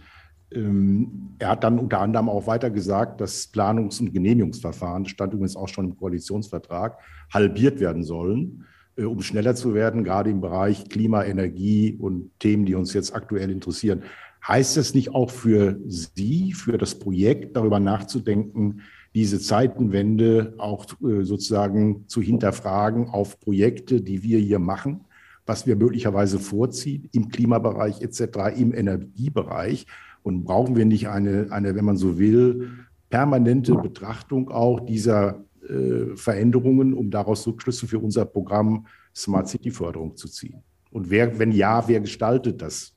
Ähm, er hat dann unter anderem auch weiter gesagt, dass Planungs- und Genehmigungsverfahren, das stand übrigens auch schon im Koalitionsvertrag, halbiert werden sollen. Äh, um schneller zu werden, gerade im Bereich Klima, Energie und Themen, die uns jetzt aktuell interessieren. Heißt das nicht auch für Sie, für das Projekt, darüber nachzudenken, diese Zeitenwende auch äh, sozusagen zu hinterfragen auf Projekte, die wir hier machen, was wir möglicherweise vorziehen im Klimabereich etc., im Energiebereich? Und brauchen wir nicht eine, eine wenn man so will, permanente Betrachtung auch dieser äh, Veränderungen, um daraus Rückschlüsse für unser Programm Smart City Förderung zu ziehen? Und wer, wenn ja, wer gestaltet das?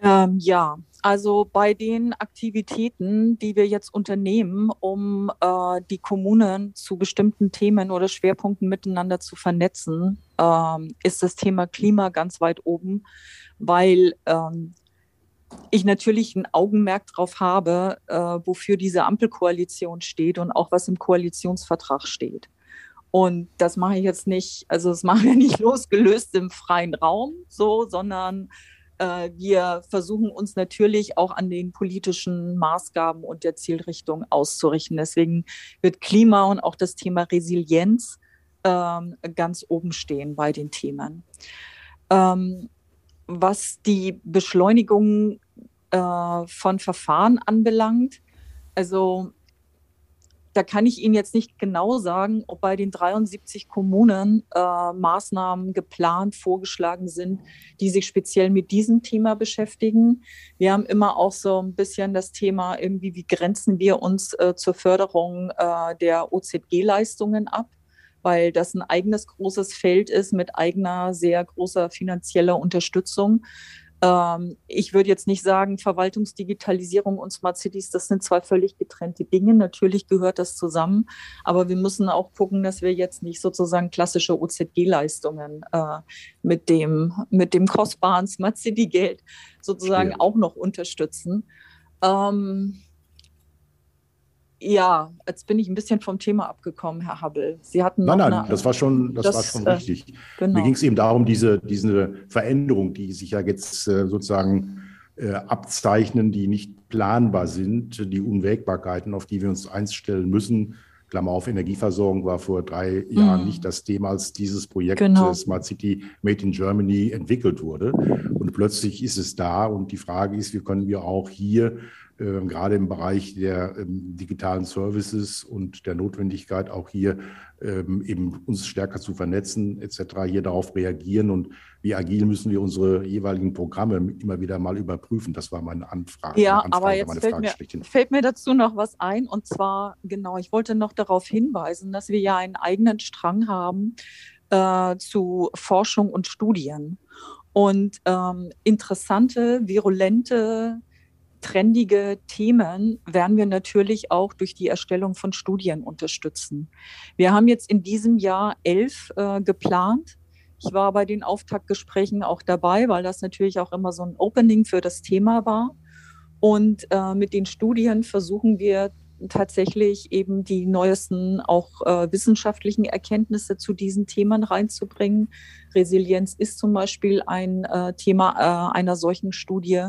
Ähm, ja, also bei den Aktivitäten, die wir jetzt unternehmen, um äh, die Kommunen zu bestimmten Themen oder Schwerpunkten miteinander zu vernetzen, ähm, ist das Thema Klima ganz weit oben, weil ähm, ich natürlich ein Augenmerk darauf habe, äh, wofür diese Ampelkoalition steht und auch was im Koalitionsvertrag steht. Und das mache ich jetzt nicht, also das machen wir nicht [laughs] losgelöst im freien Raum so, sondern äh, wir versuchen uns natürlich auch an den politischen Maßgaben und der Zielrichtung auszurichten. Deswegen wird Klima und auch das Thema Resilienz ähm, ganz oben stehen bei den Themen. Ähm, was die Beschleunigung äh, von Verfahren anbelangt, also da kann ich Ihnen jetzt nicht genau sagen, ob bei den 73 Kommunen äh, Maßnahmen geplant, vorgeschlagen sind, die sich speziell mit diesem Thema beschäftigen. Wir haben immer auch so ein bisschen das Thema, irgendwie, wie grenzen wir uns äh, zur Förderung äh, der OZG-Leistungen ab weil das ein eigenes großes Feld ist mit eigener sehr großer finanzieller Unterstützung. Ähm, ich würde jetzt nicht sagen, Verwaltungsdigitalisierung und Smart Cities, das sind zwei völlig getrennte Dinge. Natürlich gehört das zusammen, aber wir müssen auch gucken, dass wir jetzt nicht sozusagen klassische OZG-Leistungen äh, mit, dem, mit dem kostbaren Smart City-Geld sozusagen Schwer. auch noch unterstützen. Ähm, ja, jetzt bin ich ein bisschen vom Thema abgekommen, Herr Habbel. Sie hatten nein, nein, eine, das war schon, das, das war schon äh, richtig. Genau. Mir ging es eben darum, diese, diese Veränderung, die sich ja jetzt äh, sozusagen äh, abzeichnen, die nicht planbar sind, die Unwägbarkeiten, auf die wir uns einstellen müssen. Klammer auf, Energieversorgung war vor drei mhm. Jahren nicht das Thema, als dieses Projekt genau. Smart City Made in Germany entwickelt wurde. Und plötzlich ist es da. Und die Frage ist, wie können wir auch hier äh, gerade im Bereich der ähm, digitalen Services und der Notwendigkeit auch hier ähm, eben uns stärker zu vernetzen etc. hier darauf reagieren und wie agil müssen wir unsere jeweiligen Programme immer wieder mal überprüfen. Das war meine Anfrage. Ja, Anfrage, aber jetzt fällt mir, fällt mir dazu noch was ein und zwar genau, ich wollte noch darauf hinweisen, dass wir ja einen eigenen Strang haben äh, zu Forschung und Studien. Und ähm, interessante, virulente trendige Themen werden wir natürlich auch durch die Erstellung von Studien unterstützen. Wir haben jetzt in diesem Jahr elf äh, geplant. Ich war bei den Auftaktgesprächen auch dabei, weil das natürlich auch immer so ein Opening für das Thema war. Und äh, mit den Studien versuchen wir tatsächlich eben die neuesten auch äh, wissenschaftlichen Erkenntnisse zu diesen Themen reinzubringen. Resilienz ist zum Beispiel ein äh, Thema äh, einer solchen Studie.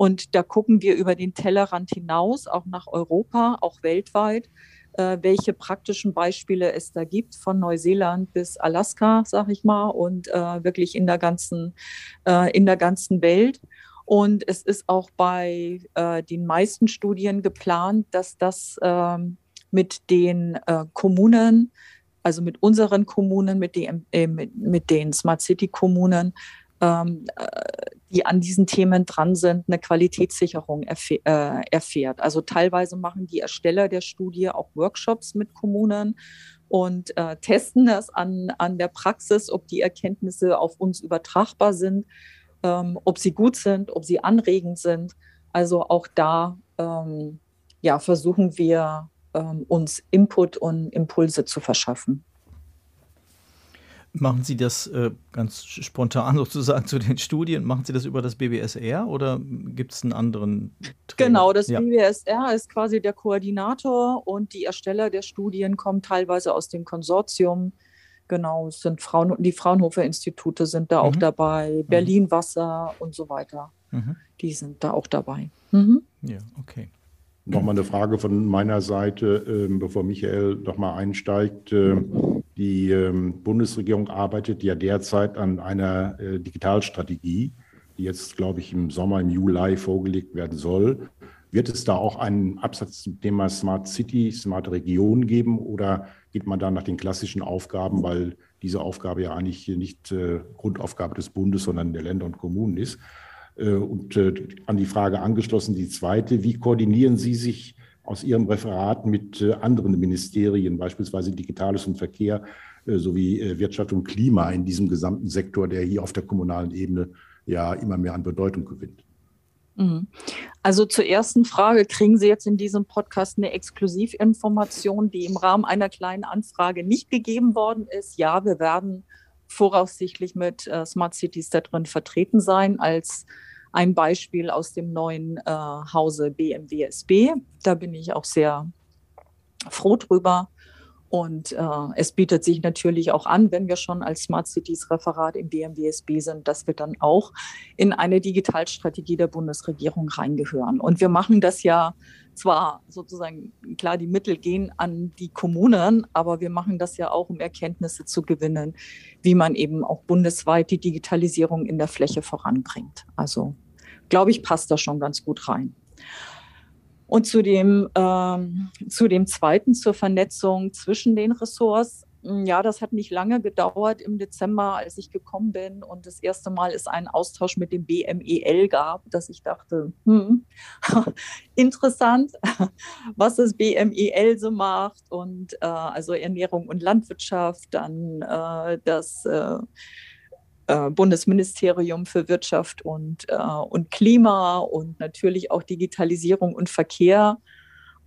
Und da gucken wir über den Tellerrand hinaus, auch nach Europa, auch weltweit, äh, welche praktischen Beispiele es da gibt, von Neuseeland bis Alaska, sag ich mal, und äh, wirklich in der ganzen, äh, in der ganzen Welt. Und es ist auch bei den meisten Studien geplant, dass das ähm, mit den Kommunen, also mit unseren Kommunen, mit, die, äh, mit, mit den Smart City Kommunen, ähm, äh, die an diesen Themen dran sind, eine Qualitätssicherung erfäh äh, erfährt. Also teilweise machen die Ersteller der Studie auch Workshops mit Kommunen und äh, testen das an, an der Praxis, ob die Erkenntnisse auf uns übertragbar sind, ähm, ob sie gut sind, ob sie anregend sind. Also auch da ähm, ja, versuchen wir ähm, uns Input und Impulse zu verschaffen. Machen Sie das äh, ganz spontan [laughs] sozusagen zu den Studien? Machen Sie das über das BBSR oder gibt es einen anderen? Träger? Genau, das ja. BBSR ist quasi der Koordinator und die Ersteller der Studien kommen teilweise aus dem Konsortium. Genau, es sind Frauen, die Fraunhofer Institute sind da mhm. auch dabei, mhm. Berlin Wasser und so weiter. Mhm. Die sind da auch dabei. Mhm. Ja, okay. Nochmal eine Frage von meiner Seite, ähm, bevor Michael nochmal einsteigt. Ähm, die ähm, Bundesregierung arbeitet ja derzeit an einer äh, Digitalstrategie, die jetzt, glaube ich, im Sommer, im Juli vorgelegt werden soll. Wird es da auch einen Absatz zum Thema Smart City, Smart Region geben oder geht man da nach den klassischen Aufgaben, weil diese Aufgabe ja eigentlich nicht äh, Grundaufgabe des Bundes, sondern der Länder und Kommunen ist? Äh, und an die Frage angeschlossen, die zweite, wie koordinieren Sie sich aus Ihrem Referat mit äh, anderen Ministerien, beispielsweise Digitales und Verkehr sowie Wirtschaft und Klima in diesem gesamten Sektor, der hier auf der kommunalen Ebene ja immer mehr an Bedeutung gewinnt? Mhm. Also zur ersten Frage, kriegen Sie jetzt in diesem Podcast eine Exklusivinformation, die im Rahmen einer kleinen Anfrage nicht gegeben worden ist? Ja, wir werden voraussichtlich mit äh, Smart Cities da drin vertreten sein als ein Beispiel aus dem neuen äh, Hause BMWSB. Da bin ich auch sehr froh drüber. Und äh, es bietet sich natürlich auch an, wenn wir schon als Smart Cities Referat im BMWSB sind, dass wir dann auch in eine Digitalstrategie der Bundesregierung reingehören. Und wir machen das ja zwar sozusagen, klar, die Mittel gehen an die Kommunen, aber wir machen das ja auch, um Erkenntnisse zu gewinnen, wie man eben auch bundesweit die Digitalisierung in der Fläche voranbringt. Also, glaube ich, passt das schon ganz gut rein. Und zu dem, ähm, zu dem zweiten, zur Vernetzung zwischen den Ressorts. Hm, ja, das hat nicht lange gedauert im Dezember, als ich gekommen bin und das erste Mal es einen Austausch mit dem BMEL gab, dass ich dachte, hm, [laughs] interessant, [laughs] was das BMEL so macht und äh, also Ernährung und Landwirtschaft, dann äh, das äh, äh, Bundesministerium für Wirtschaft und, äh, und Klima und natürlich auch Digitalisierung und Verkehr.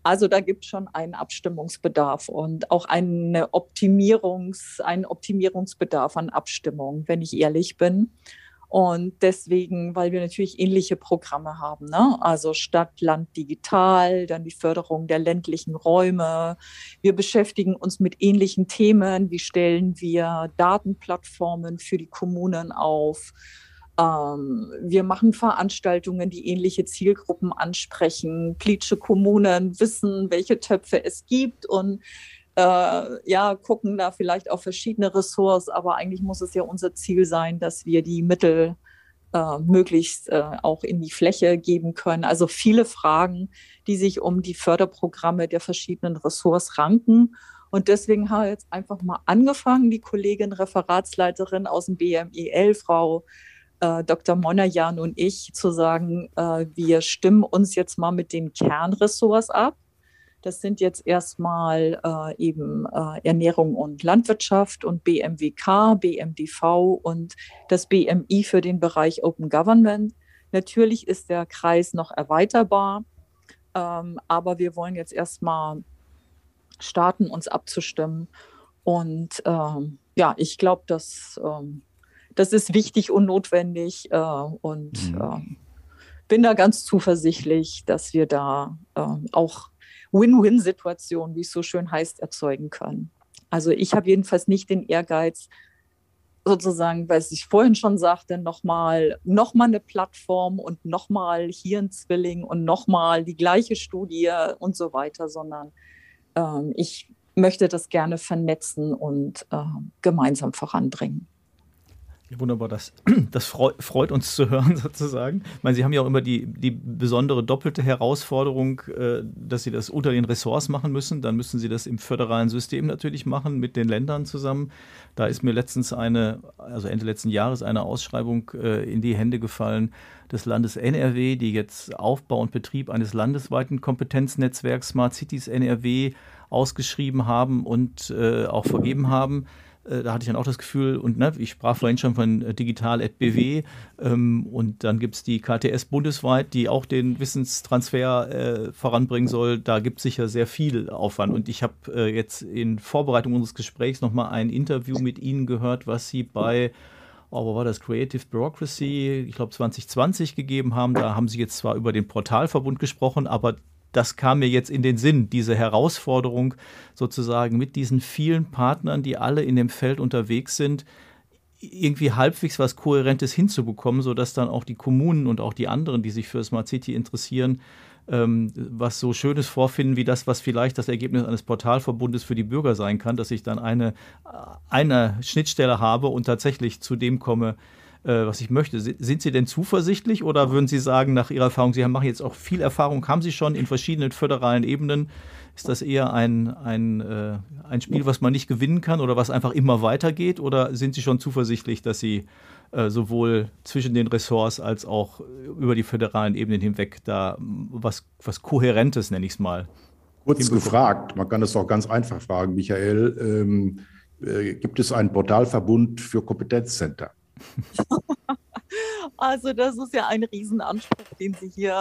Also da gibt es schon einen Abstimmungsbedarf und auch eine Optimierungs, einen Optimierungsbedarf an Abstimmung, wenn ich ehrlich bin. Und deswegen, weil wir natürlich ähnliche Programme haben, ne? also Stadt, Land, Digital, dann die Förderung der ländlichen Räume. Wir beschäftigen uns mit ähnlichen Themen. Wie stellen wir Datenplattformen für die Kommunen auf? Ähm, wir machen Veranstaltungen, die ähnliche Zielgruppen ansprechen. Plitsche Kommunen wissen, welche Töpfe es gibt und äh, ja, gucken da vielleicht auf verschiedene Ressorts, aber eigentlich muss es ja unser Ziel sein, dass wir die Mittel äh, möglichst äh, auch in die Fläche geben können. Also viele Fragen, die sich um die Förderprogramme der verschiedenen Ressorts ranken. Und deswegen haben wir jetzt einfach mal angefangen, die Kollegin Referatsleiterin aus dem BMEL, Frau äh, Dr. Monajan und ich, zu sagen, äh, wir stimmen uns jetzt mal mit den Kernressorts ab das sind jetzt erstmal äh, eben äh, Ernährung und Landwirtschaft und BMWK, BMDV und das BMI für den Bereich Open Government. Natürlich ist der Kreis noch erweiterbar, ähm, aber wir wollen jetzt erstmal starten, uns abzustimmen. Und ähm, ja, ich glaube, dass ähm, das ist wichtig und notwendig äh, und mhm. Ähm, bin da ganz zuversichtlich, dass wir da äh, auch Win-Win-Situation, wie es so schön heißt, erzeugen können. Also ich habe jedenfalls nicht den Ehrgeiz, sozusagen, weil ich vorhin schon sagte, nochmal noch mal eine Plattform und nochmal hier ein Zwilling und nochmal die gleiche Studie und so weiter, sondern ähm, ich möchte das gerne vernetzen und äh, gemeinsam voranbringen. Wunderbar, das, [clears throat] das freut uns zu hören [laughs] sozusagen. Ich meine, Sie haben ja auch immer die, die besondere doppelte Herausforderung, äh, dass Sie das unter den Ressorts machen müssen. Dann müssen Sie das im föderalen System natürlich machen, mit den Ländern zusammen. Da ist mir letztens eine, also Ende letzten Jahres, eine Ausschreibung äh, in die Hände gefallen des Landes NRW, die jetzt Aufbau und Betrieb eines landesweiten Kompetenznetzwerks Smart Cities NRW ausgeschrieben haben und äh, auch vergeben haben. Äh, da hatte ich dann auch das Gefühl, und ne, ich sprach vorhin schon von äh, digital.bw ähm, und dann gibt es die KTS bundesweit, die auch den Wissenstransfer äh, voranbringen soll. Da gibt es sicher sehr viel Aufwand. Und ich habe äh, jetzt in Vorbereitung unseres Gesprächs nochmal ein Interview mit Ihnen gehört, was Sie bei oh, wo war das, Creative Bureaucracy, ich glaube 2020 gegeben haben. Da haben Sie jetzt zwar über den Portalverbund gesprochen, aber das kam mir jetzt in den Sinn, diese Herausforderung sozusagen mit diesen vielen Partnern, die alle in dem Feld unterwegs sind, irgendwie halbwegs was Kohärentes hinzubekommen, sodass dann auch die Kommunen und auch die anderen, die sich für Smart City interessieren, ähm, was so Schönes vorfinden, wie das, was vielleicht das Ergebnis eines Portalverbundes für die Bürger sein kann, dass ich dann eine, eine Schnittstelle habe und tatsächlich zu dem komme, äh, was ich möchte. Sind Sie denn zuversichtlich oder würden Sie sagen, nach Ihrer Erfahrung, Sie machen jetzt auch viel Erfahrung, haben Sie schon in verschiedenen föderalen Ebenen, ist das eher ein, ein, äh, ein Spiel, was man nicht gewinnen kann oder was einfach immer weitergeht? Oder sind Sie schon zuversichtlich, dass Sie äh, sowohl zwischen den Ressorts als auch über die föderalen Ebenen hinweg da was, was Kohärentes, nenne ich es mal, Kurz gefragt, man kann es auch ganz einfach fragen, Michael, ähm, äh, gibt es einen Portalverbund für Kompetenzcenter? [laughs] Also das ist ja ein Riesenanspruch, den Sie hier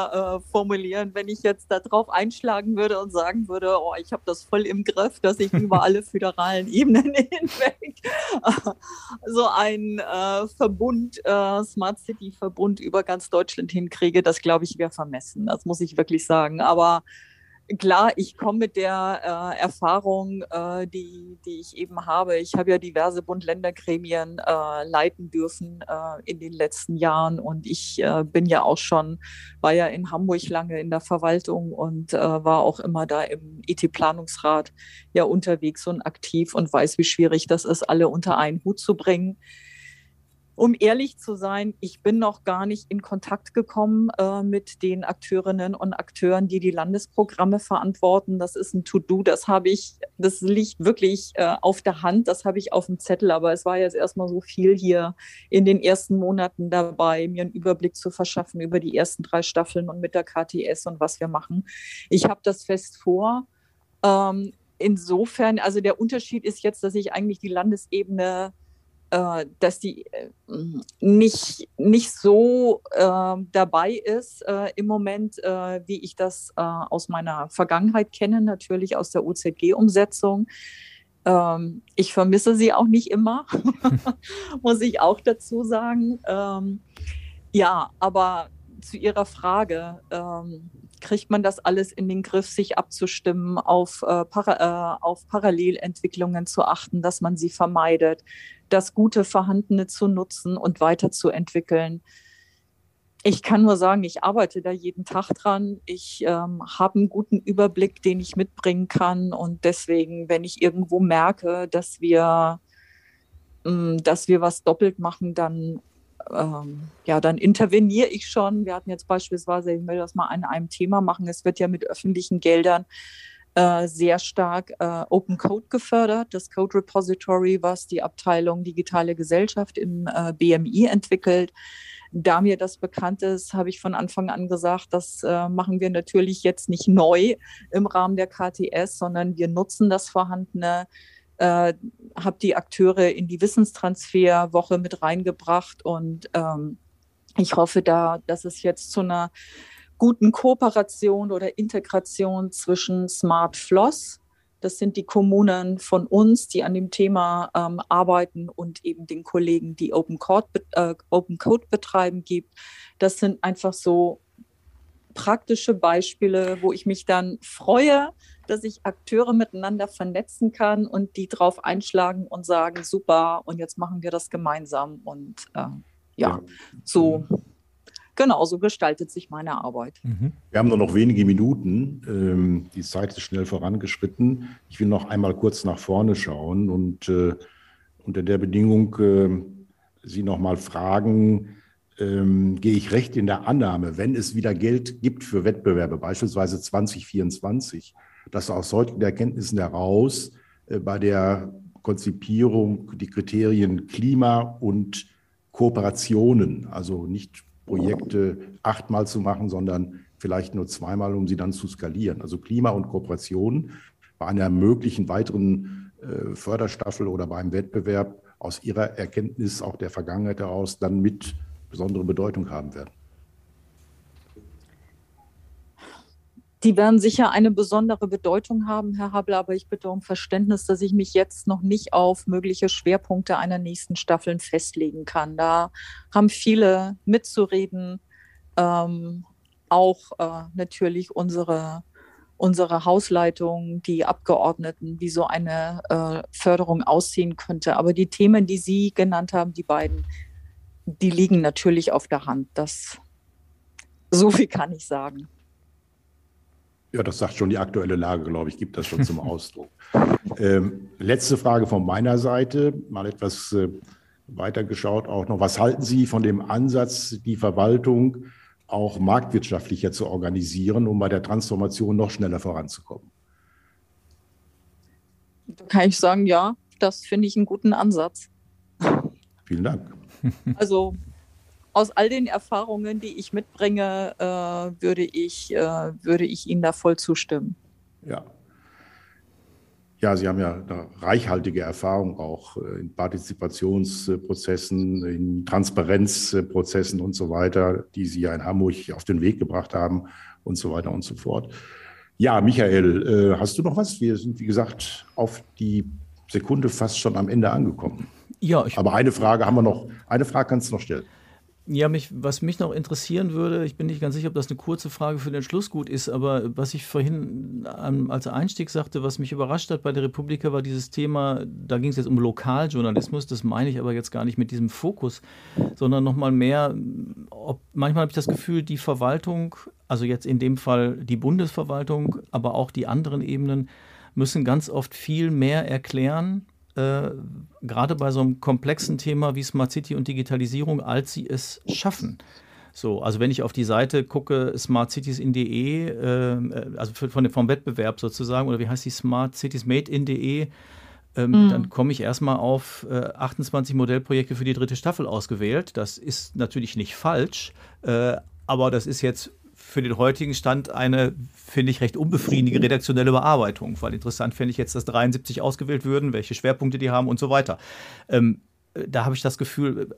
äh, formulieren. Wenn ich jetzt darauf einschlagen würde und sagen würde, oh, ich habe das voll im Griff, dass ich über alle [laughs] föderalen Ebenen [laughs] hinweg so einen äh, Verbund, äh, Smart City Verbund über ganz Deutschland hinkriege, das glaube ich wäre vermessen. Das muss ich wirklich sagen. Aber klar, ich komme mit der äh, Erfahrung, äh, die, die ich eben habe. Ich habe ja diverse Bund-Länder-Gremien äh, leiten dürfen äh, in den letzten Jahren und ich äh, bin ja auch schon, war ja in Hamburg lange in der Verwaltung und äh, war auch immer da im IT-Planungsrat ja unterwegs und aktiv und weiß, wie schwierig das ist, alle unter einen Hut zu bringen um ehrlich zu sein, ich bin noch gar nicht in Kontakt gekommen äh, mit den Akteurinnen und Akteuren, die die Landesprogramme verantworten. Das ist ein To-Do, das habe ich, das liegt wirklich äh, auf der Hand, das habe ich auf dem Zettel, aber es war jetzt erstmal so viel hier in den ersten Monaten dabei, mir einen Überblick zu verschaffen über die ersten drei Staffeln und mit der KTS und was wir machen. Ich habe das fest vor. Ähm, insofern, also der Unterschied ist jetzt, dass ich eigentlich die Landesebene äh, dass die äh, nicht, nicht so äh, dabei ist äh, im Moment, äh, wie ich das äh, aus meiner Vergangenheit kenne, natürlich aus der OZG-Umsetzung. Ähm, ich vermisse sie auch nicht immer, [laughs] muss ich auch dazu sagen. Ähm, ja, aber zu Ihrer Frage, ähm, kriegt man das alles in den Griff, sich abzustimmen, auf, äh, para, äh, auf Parallelentwicklungen zu achten, dass man sie vermeidet, das gute Vorhandene zu nutzen und weiterzuentwickeln. Ich kann nur sagen, ich arbeite da jeden Tag dran. Ich ähm, habe einen guten Überblick, den ich mitbringen kann. Und deswegen, wenn ich irgendwo merke, dass wir, ähm, dass wir was doppelt machen, dann, ähm, ja, dann interveniere ich schon. Wir hatten jetzt beispielsweise, ich will das mal an einem Thema machen, es wird ja mit öffentlichen Geldern äh, sehr stark äh, Open Code gefördert. Das Code Repository, was die Abteilung Digitale Gesellschaft im äh, BMI entwickelt. Da mir das bekannt ist, habe ich von Anfang an gesagt, das äh, machen wir natürlich jetzt nicht neu im Rahmen der KTS, sondern wir nutzen das Vorhandene äh, habe die Akteure in die Wissenstransferwoche mit reingebracht und ähm, ich hoffe da, dass es jetzt zu einer guten Kooperation oder Integration zwischen Smart Floss, das sind die Kommunen von uns, die an dem Thema ähm, arbeiten und eben den Kollegen, die Open Code, äh, Open Code betreiben, gibt. Das sind einfach so praktische Beispiele, wo ich mich dann freue, dass ich Akteure miteinander vernetzen kann und die drauf einschlagen und sagen, super, und jetzt machen wir das gemeinsam. Und äh, ja, ja, so genau so gestaltet sich meine Arbeit. Mhm. Wir haben nur noch wenige Minuten. Ähm, die Zeit ist schnell vorangeschritten. Ich will noch einmal kurz nach vorne schauen und äh, unter der Bedingung, äh, Sie noch mal fragen, ähm, gehe ich recht in der Annahme, wenn es wieder Geld gibt für Wettbewerbe, beispielsweise 2024, dass aus solchen Erkenntnissen heraus äh, bei der Konzipierung die Kriterien Klima und Kooperationen, also nicht Projekte achtmal zu machen, sondern vielleicht nur zweimal, um sie dann zu skalieren. Also Klima und Kooperation bei einer möglichen weiteren äh, Förderstaffel oder beim Wettbewerb aus Ihrer Erkenntnis auch der Vergangenheit heraus dann mit besondere Bedeutung haben werden. Die werden sicher eine besondere Bedeutung haben, Herr Habler, aber ich bitte um Verständnis, dass ich mich jetzt noch nicht auf mögliche Schwerpunkte einer nächsten Staffeln festlegen kann. Da haben viele mitzureden, ähm, auch äh, natürlich unsere, unsere Hausleitung, die Abgeordneten, wie so eine äh, Förderung aussehen könnte. Aber die Themen, die Sie genannt haben, die beiden, die liegen natürlich auf der Hand. Das, so viel kann ich sagen. Ja, das sagt schon die aktuelle Lage, glaube ich, gibt das schon zum [laughs] Ausdruck. Ähm, letzte Frage von meiner Seite, mal etwas äh, weitergeschaut auch noch. Was halten Sie von dem Ansatz, die Verwaltung auch marktwirtschaftlicher zu organisieren, um bei der Transformation noch schneller voranzukommen? Da kann ich sagen, ja, das finde ich einen guten Ansatz. Vielen Dank. Also aus all den Erfahrungen, die ich mitbringe, äh, würde, ich, äh, würde ich Ihnen da voll zustimmen. Ja. Ja, Sie haben ja reichhaltige Erfahrung auch äh, in Partizipationsprozessen, in Transparenzprozessen und so weiter, die Sie ja in Hamburg auf den Weg gebracht haben und so weiter und so fort. Ja, Michael, äh, hast du noch was? Wir sind, wie gesagt, auf die Sekunde fast schon am Ende angekommen. Ja, ich aber eine Frage haben wir noch. Eine Frage kannst du noch stellen. Ja, mich, was mich noch interessieren würde, ich bin nicht ganz sicher, ob das eine kurze Frage für den Schluss gut ist, aber was ich vorhin als Einstieg sagte, was mich überrascht hat bei der Republika, war dieses Thema, da ging es jetzt um Lokaljournalismus, das meine ich aber jetzt gar nicht mit diesem Fokus, sondern nochmal mehr, ob, manchmal habe ich das Gefühl, die Verwaltung, also jetzt in dem Fall die Bundesverwaltung, aber auch die anderen Ebenen, müssen ganz oft viel mehr erklären, äh, gerade bei so einem komplexen Thema wie Smart City und Digitalisierung, als sie es schaffen. So, also wenn ich auf die Seite gucke, smartcities.de, äh, also von, vom Wettbewerb sozusagen, oder wie heißt die Smart Cities Made in.de, ähm, mhm. dann komme ich erstmal auf äh, 28 Modellprojekte für die dritte Staffel ausgewählt. Das ist natürlich nicht falsch, äh, aber das ist jetzt für den heutigen Stand eine, finde ich, recht unbefriedigende redaktionelle Bearbeitung. Weil interessant fände ich jetzt, dass 73 ausgewählt würden, welche Schwerpunkte die haben und so weiter. Ähm, da habe ich das Gefühl,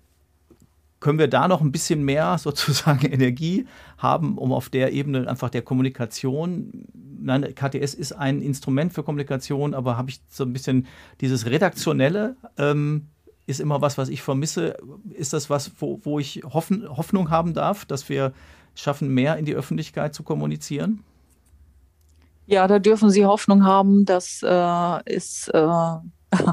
können wir da noch ein bisschen mehr [laughs] sozusagen Energie haben, um auf der Ebene einfach der Kommunikation, nein, KTS ist ein Instrument für Kommunikation, aber habe ich so ein bisschen dieses Redaktionelle, ähm, ist immer was, was ich vermisse. Ist das was, wo, wo ich Hoffnung haben darf, dass wir schaffen, mehr in die Öffentlichkeit zu kommunizieren? Ja, da dürfen Sie Hoffnung haben. Das äh, ist äh, [laughs]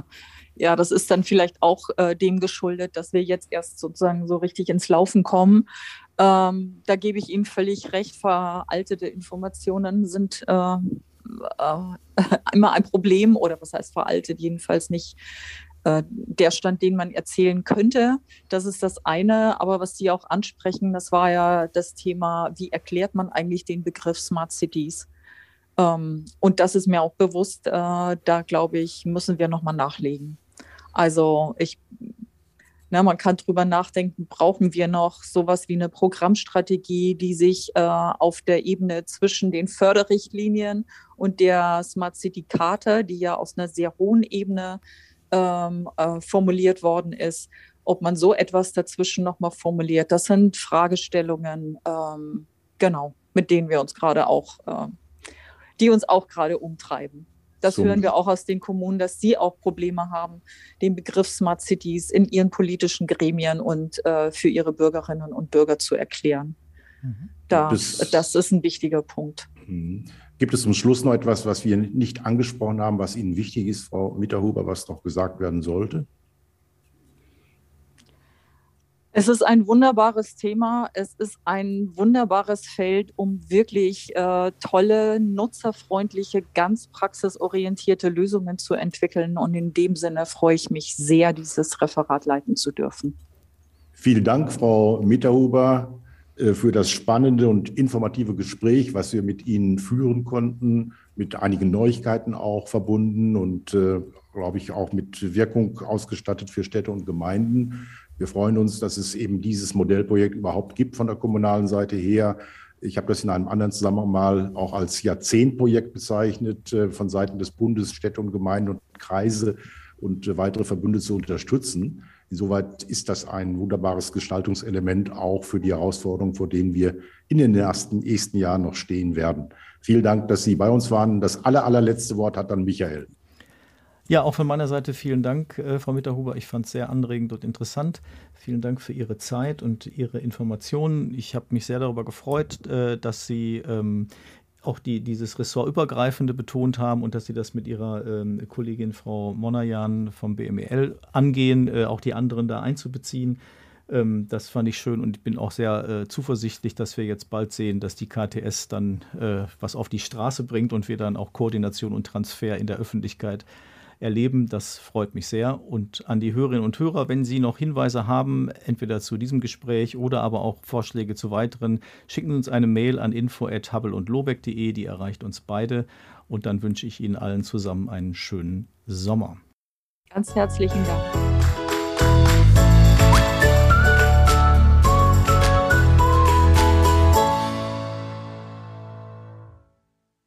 ja, das ist dann vielleicht auch äh, dem geschuldet, dass wir jetzt erst sozusagen so richtig ins Laufen kommen. Ähm, da gebe ich Ihnen völlig recht. Veraltete Informationen sind äh, äh, [laughs] immer ein Problem oder was heißt veraltet, jedenfalls nicht äh, der Stand, den man erzählen könnte. Das ist das eine. Aber was Sie auch ansprechen, das war ja das Thema, wie erklärt man eigentlich den Begriff Smart Cities? Ähm, und das ist mir auch bewusst. Äh, da glaube ich, müssen wir nochmal nachlegen. Also ich, na, man kann drüber nachdenken, brauchen wir noch sowas wie eine Programmstrategie, die sich äh, auf der Ebene zwischen den Förderrichtlinien und der Smart City Charta, die ja aus einer sehr hohen Ebene ähm, äh, formuliert worden ist, ob man so etwas dazwischen nochmal formuliert. Das sind Fragestellungen, ähm, genau, mit denen wir uns gerade auch, äh, die uns auch gerade umtreiben. Das so. hören wir auch aus den Kommunen, dass sie auch Probleme haben, den Begriff Smart Cities in ihren politischen Gremien und äh, für ihre Bürgerinnen und Bürger zu erklären. Mhm. Da, das ist ein wichtiger Punkt. Gibt es zum Schluss noch etwas, was wir nicht angesprochen haben, was Ihnen wichtig ist, Frau Mitterhuber, was noch gesagt werden sollte? Es ist ein wunderbares Thema. Es ist ein wunderbares Feld, um wirklich äh, tolle, nutzerfreundliche, ganz praxisorientierte Lösungen zu entwickeln. Und in dem Sinne freue ich mich sehr, dieses Referat leiten zu dürfen. Vielen Dank, Frau Mitterhuber, für das spannende und informative Gespräch, was wir mit Ihnen führen konnten, mit einigen Neuigkeiten auch verbunden und, äh, glaube ich, auch mit Wirkung ausgestattet für Städte und Gemeinden. Wir freuen uns, dass es eben dieses Modellprojekt überhaupt gibt von der kommunalen Seite her. Ich habe das in einem anderen Zusammenhang mal auch als Jahrzehntprojekt bezeichnet, äh, von Seiten des Bundes, Städte und Gemeinden und Kreise und äh, weitere Verbünde zu unterstützen. Insoweit ist das ein wunderbares Gestaltungselement auch für die Herausforderungen, vor denen wir in den ersten, nächsten Jahren noch stehen werden. Vielen Dank, dass Sie bei uns waren. Das aller, allerletzte Wort hat dann Michael. Ja, auch von meiner Seite vielen Dank, äh, Frau Mitterhuber. Ich fand es sehr anregend und interessant. Vielen Dank für Ihre Zeit und Ihre Informationen. Ich habe mich sehr darüber gefreut, äh, dass Sie ähm, auch die, dieses Ressortübergreifende betont haben und dass Sie das mit Ihrer ähm, Kollegin Frau Monajan vom BMEL angehen, äh, auch die anderen da einzubeziehen. Ähm, das fand ich schön und ich bin auch sehr äh, zuversichtlich, dass wir jetzt bald sehen, dass die KTS dann äh, was auf die Straße bringt und wir dann auch Koordination und Transfer in der Öffentlichkeit erleben. Das freut mich sehr. Und an die Hörerinnen und Hörer, wenn Sie noch Hinweise haben, entweder zu diesem Gespräch oder aber auch Vorschläge zu weiteren, schicken Sie uns eine Mail an info@hubble und lobeck.de. Die erreicht uns beide. Und dann wünsche ich Ihnen allen zusammen einen schönen Sommer. Ganz herzlichen Dank.